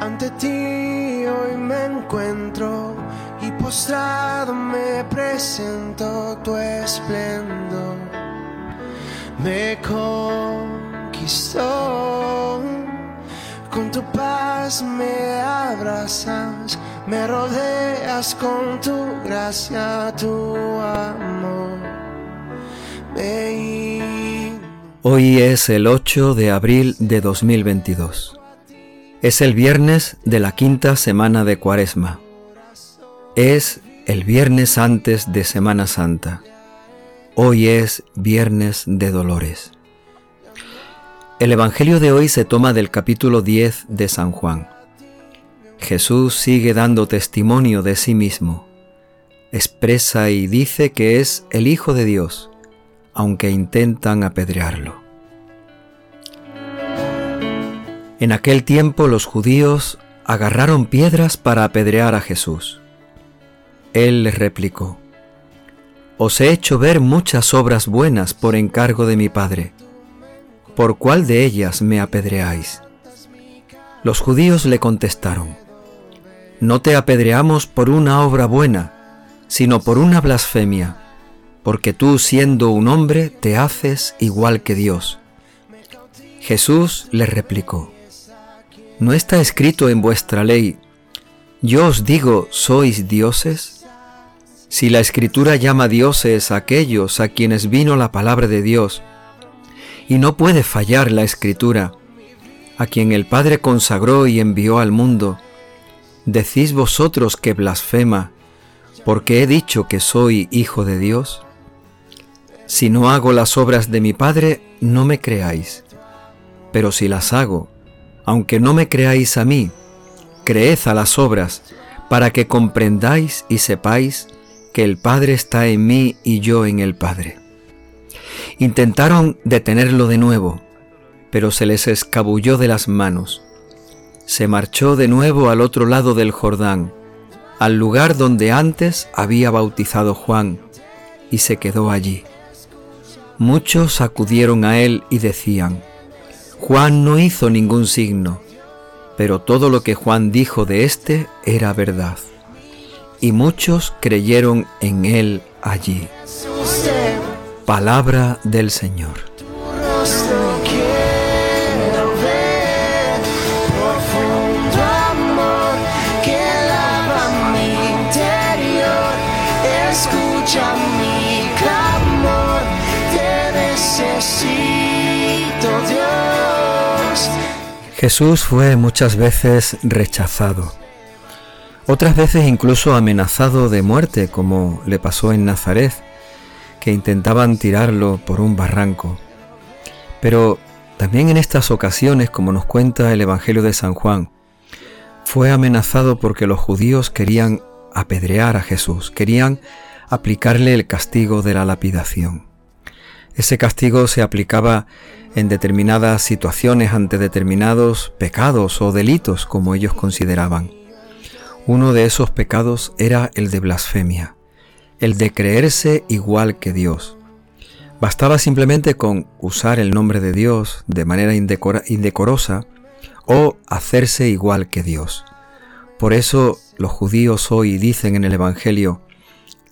ante ti hoy me encuentro y postrado me presento tu esplendor. Me conquistó, con tu paz me abrazas, me rodeas con tu gracia, tu amor. Hoy es el 8 de abril de 2022. Es el viernes de la quinta semana de Cuaresma. Es el viernes antes de Semana Santa. Hoy es viernes de dolores. El Evangelio de hoy se toma del capítulo 10 de San Juan. Jesús sigue dando testimonio de sí mismo. Expresa y dice que es el Hijo de Dios, aunque intentan apedrearlo. En aquel tiempo los judíos agarraron piedras para apedrear a Jesús. Él les replicó, Os he hecho ver muchas obras buenas por encargo de mi Padre. ¿Por cuál de ellas me apedreáis? Los judíos le contestaron, No te apedreamos por una obra buena, sino por una blasfemia, porque tú siendo un hombre te haces igual que Dios. Jesús les replicó, ¿No está escrito en vuestra ley, yo os digo, sois dioses? Si la escritura llama dioses a aquellos a quienes vino la palabra de Dios, y no puede fallar la escritura, a quien el Padre consagró y envió al mundo, ¿decís vosotros que blasfema, porque he dicho que soy hijo de Dios? Si no hago las obras de mi Padre, no me creáis, pero si las hago, aunque no me creáis a mí, creed a las obras, para que comprendáis y sepáis que el Padre está en mí y yo en el Padre. Intentaron detenerlo de nuevo, pero se les escabulló de las manos. Se marchó de nuevo al otro lado del Jordán, al lugar donde antes había bautizado Juan, y se quedó allí. Muchos acudieron a él y decían, Juan no hizo ningún signo, pero todo lo que Juan dijo de éste era verdad. Y muchos creyeron en él allí. Palabra del Señor. Jesús fue muchas veces rechazado, otras veces incluso amenazado de muerte, como le pasó en Nazaret, que intentaban tirarlo por un barranco. Pero también en estas ocasiones, como nos cuenta el Evangelio de San Juan, fue amenazado porque los judíos querían apedrear a Jesús, querían aplicarle el castigo de la lapidación. Ese castigo se aplicaba en determinadas situaciones ante determinados pecados o delitos como ellos consideraban. Uno de esos pecados era el de blasfemia, el de creerse igual que Dios. Bastaba simplemente con usar el nombre de Dios de manera indecorosa o hacerse igual que Dios. Por eso los judíos hoy dicen en el Evangelio,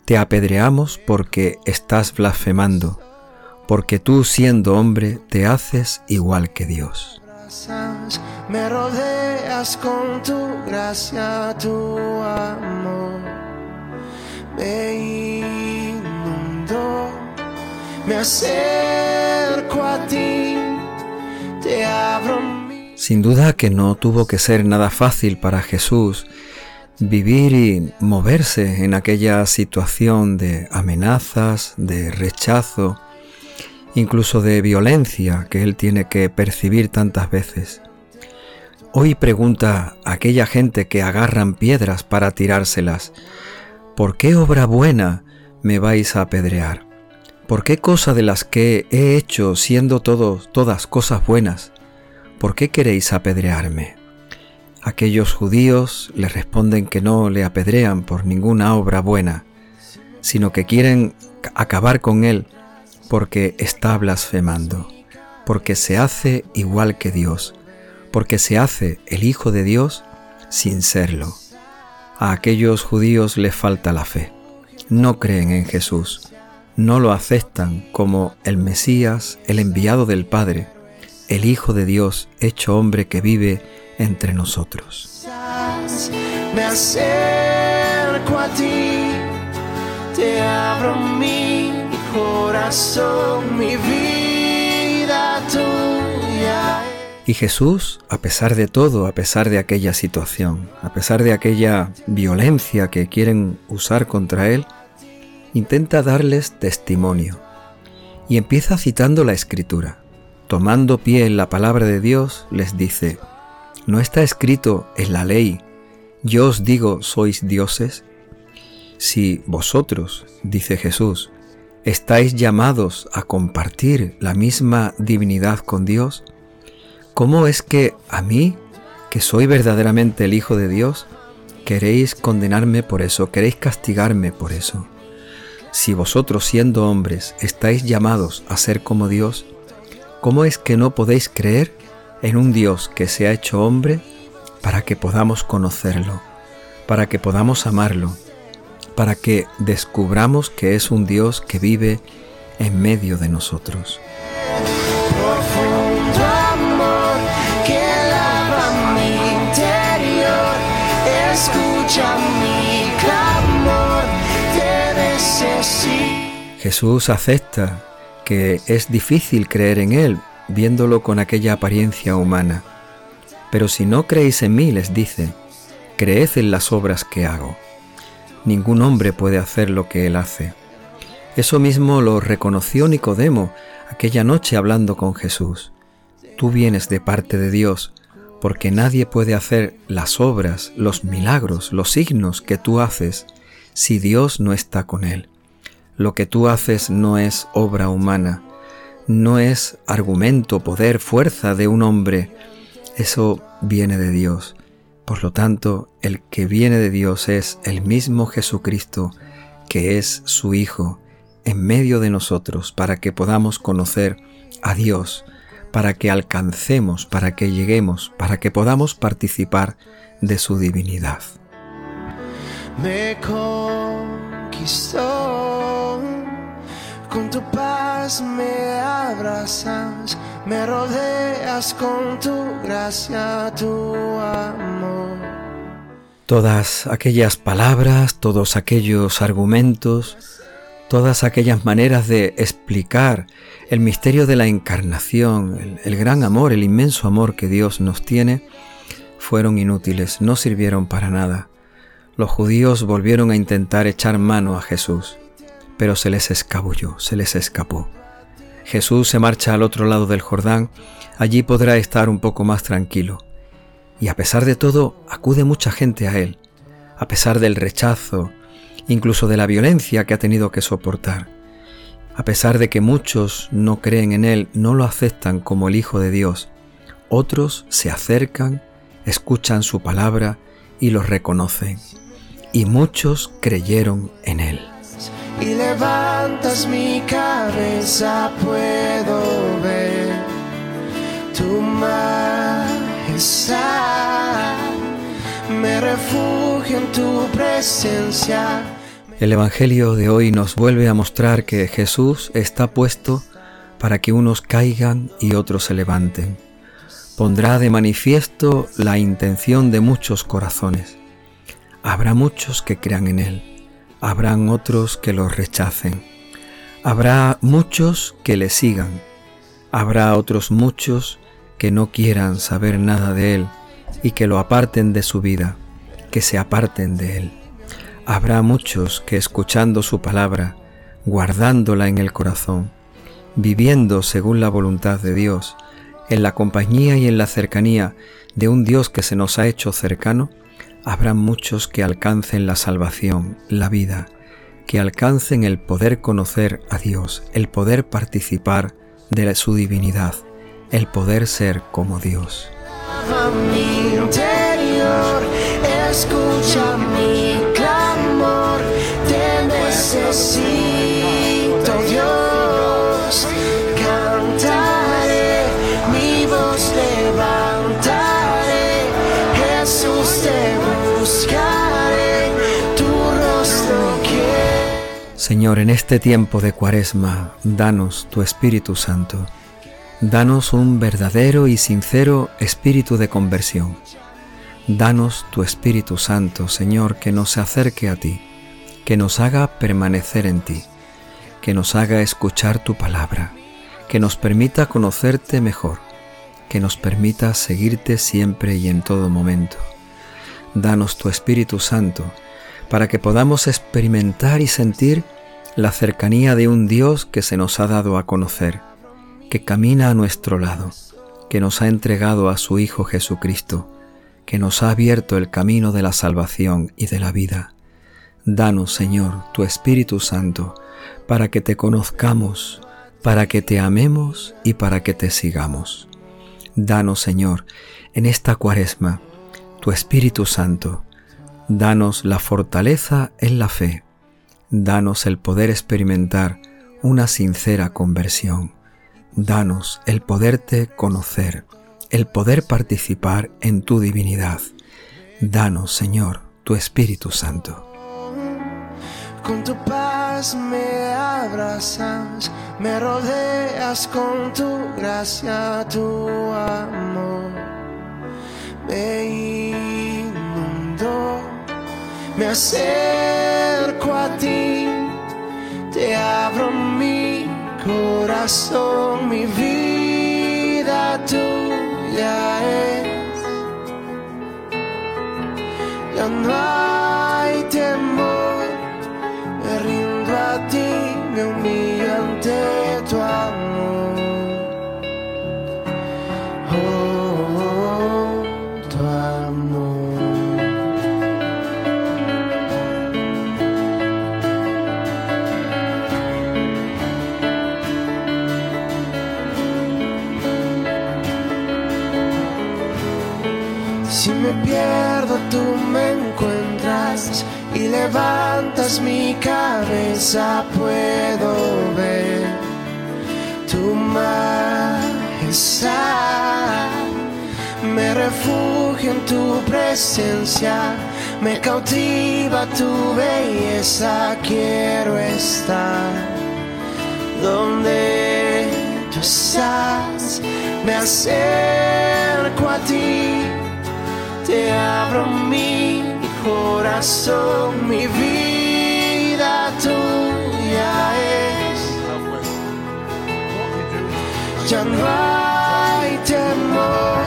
te apedreamos porque estás blasfemando, porque tú siendo hombre te haces igual que Dios. Me rodeas con tu gracia, tu amor. Me inundó, me acerco a ti, te abro mi... Sin duda que no tuvo que ser nada fácil para Jesús vivir y moverse en aquella situación de amenazas, de rechazo, incluso de violencia que él tiene que percibir tantas veces. Hoy pregunta a aquella gente que agarran piedras para tirárselas, ¿por qué obra buena me vais a apedrear? ¿Por qué cosa de las que he hecho siendo todos, todas cosas buenas? ¿Por qué queréis apedrearme? Aquellos judíos le responden que no le apedrean por ninguna obra buena, sino que quieren acabar con él porque está blasfemando, porque se hace igual que Dios, porque se hace el Hijo de Dios sin serlo. A aquellos judíos les falta la fe. No creen en Jesús. No lo aceptan como el Mesías, el enviado del Padre, el Hijo de Dios hecho hombre que vive entre nosotros. Me acerco a ti, te abro mi corazón, mi vida tuya. Y Jesús, a pesar de todo, a pesar de aquella situación, a pesar de aquella violencia que quieren usar contra Él, intenta darles testimonio. Y empieza citando la Escritura. Tomando pie en la palabra de Dios, les dice, ¿no está escrito en la ley, yo os digo, sois dioses? Si vosotros, dice Jesús, estáis llamados a compartir la misma divinidad con Dios, ¿Cómo es que a mí, que soy verdaderamente el Hijo de Dios, queréis condenarme por eso, queréis castigarme por eso? Si vosotros siendo hombres estáis llamados a ser como Dios, ¿cómo es que no podéis creer en un Dios que se ha hecho hombre para que podamos conocerlo, para que podamos amarlo, para que descubramos que es un Dios que vive en medio de nosotros? Jesús acepta que es difícil creer en Él viéndolo con aquella apariencia humana. Pero si no creéis en mí, les dice, creed en las obras que hago. Ningún hombre puede hacer lo que Él hace. Eso mismo lo reconoció Nicodemo aquella noche hablando con Jesús. Tú vienes de parte de Dios, porque nadie puede hacer las obras, los milagros, los signos que tú haces si Dios no está con él. Lo que tú haces no es obra humana, no es argumento, poder, fuerza de un hombre. Eso viene de Dios. Por lo tanto, el que viene de Dios es el mismo Jesucristo, que es su Hijo, en medio de nosotros, para que podamos conocer a Dios, para que alcancemos, para que lleguemos, para que podamos participar de su divinidad. Me conquistó con tu me abrazas, me rodeas con tu gracia, tu amor. Todas aquellas palabras, todos aquellos argumentos, todas aquellas maneras de explicar el misterio de la encarnación, el, el, gran amor, el inmenso amor que Dios nos tiene, fueron inútiles, no sirvieron para nada. Los judíos volvieron a intentar echar mano a Jesús pero se les escabulló, se les escapó. Jesús se marcha al otro lado del Jordán, allí podrá estar un poco más tranquilo. Y a pesar de todo, acude mucha gente a él, a pesar del rechazo, incluso de la violencia que ha tenido que soportar. A pesar de que muchos no creen en él, no lo aceptan como el Hijo de Dios, otros se acercan, escuchan su palabra y lo reconocen. Y muchos creyeron en él y levantas mi cabeza, puedo ver tu majestad. Me refugio en tu presencia. El Evangelio de hoy nos vuelve a mostrar que Jesús está puesto para que unos caigan y otros se levanten. Pondrá de manifiesto la intención de muchos corazones. Habrá muchos que crean en Él habrán otros que lo rechacen. Habrá muchos que le sigan. Habrá otros muchos que no quieran saber nada de Él y que lo aparten de su vida, que se aparten de Él. Habrá muchos que escuchando su palabra, guardándola en el corazón, viviendo según la voluntad de Dios, en la compañía y en la cercanía de un Dios que se nos ha hecho cercano, habrá muchos que alcancen la salvación, la vida, que alcancen el poder conocer a Dios, el poder participar de su divinidad, el poder ser como Dios. escucha mi clamor, te necesito Señor, en este tiempo de cuaresma, danos tu Espíritu Santo. Danos un verdadero y sincero espíritu de conversión. Danos tu Espíritu Santo, Señor, que nos acerque a ti, que nos haga permanecer en ti, que nos haga escuchar tu palabra, que nos permita conocerte mejor, que nos permita seguirte siempre y en todo momento. Danos tu Espíritu Santo, para que podamos experimentar y sentir la cercanía de un Dios que se nos ha dado a conocer, que camina a nuestro lado, que nos ha entregado a su Hijo Jesucristo, que nos ha abierto el camino de la salvación y de la vida. Danos, Señor, tu Espíritu Santo, para que te conozcamos, para que te amemos y para que te sigamos. Danos, Señor, en esta cuaresma, tu Espíritu Santo, Danos la fortaleza en la fe. Danos el poder experimentar una sincera conversión. Danos el poderte conocer, el poder participar en tu divinidad. Danos, Señor, tu Espíritu Santo. Con tu paz me abrazas, me rodeas con tu gracia, tu amor. me acerco a abro mi corazón, mi vida tuya es. Ya no Si me pierdo, tú me encuentras y levantas mi cabeza, puedo ver tu majestad. Me refugio en tu presencia, me cautiva tu belleza, quiero estar donde tú estás, me acerco a ti te abro mi corazón, mi vida tuya es. Ya no hay temor,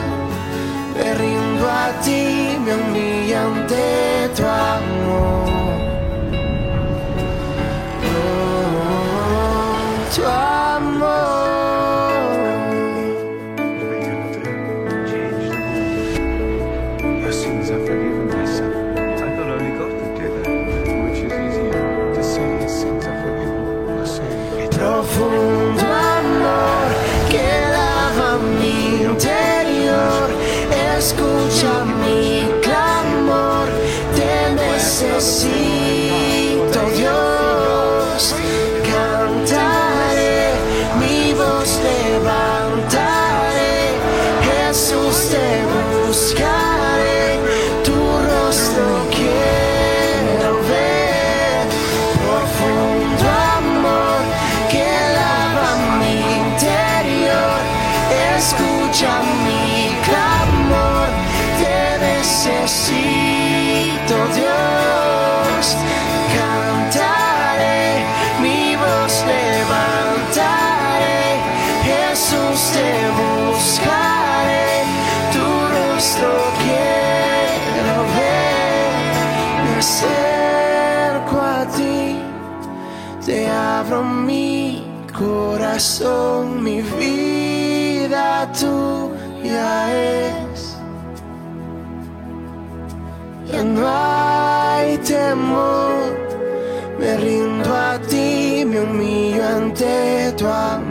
me rindo a ti, me humillo Escucha mi clamor, te necesito, Dios. Cantaré, mi voz levantaré, Jesús te buscaré, tu rostro quiero ver. Profundo amor que lava mi interior, escucha mi mi corazón, mi vida tuya es. Ya no hay temor, me rindo a ti, me humillo ante tu amor.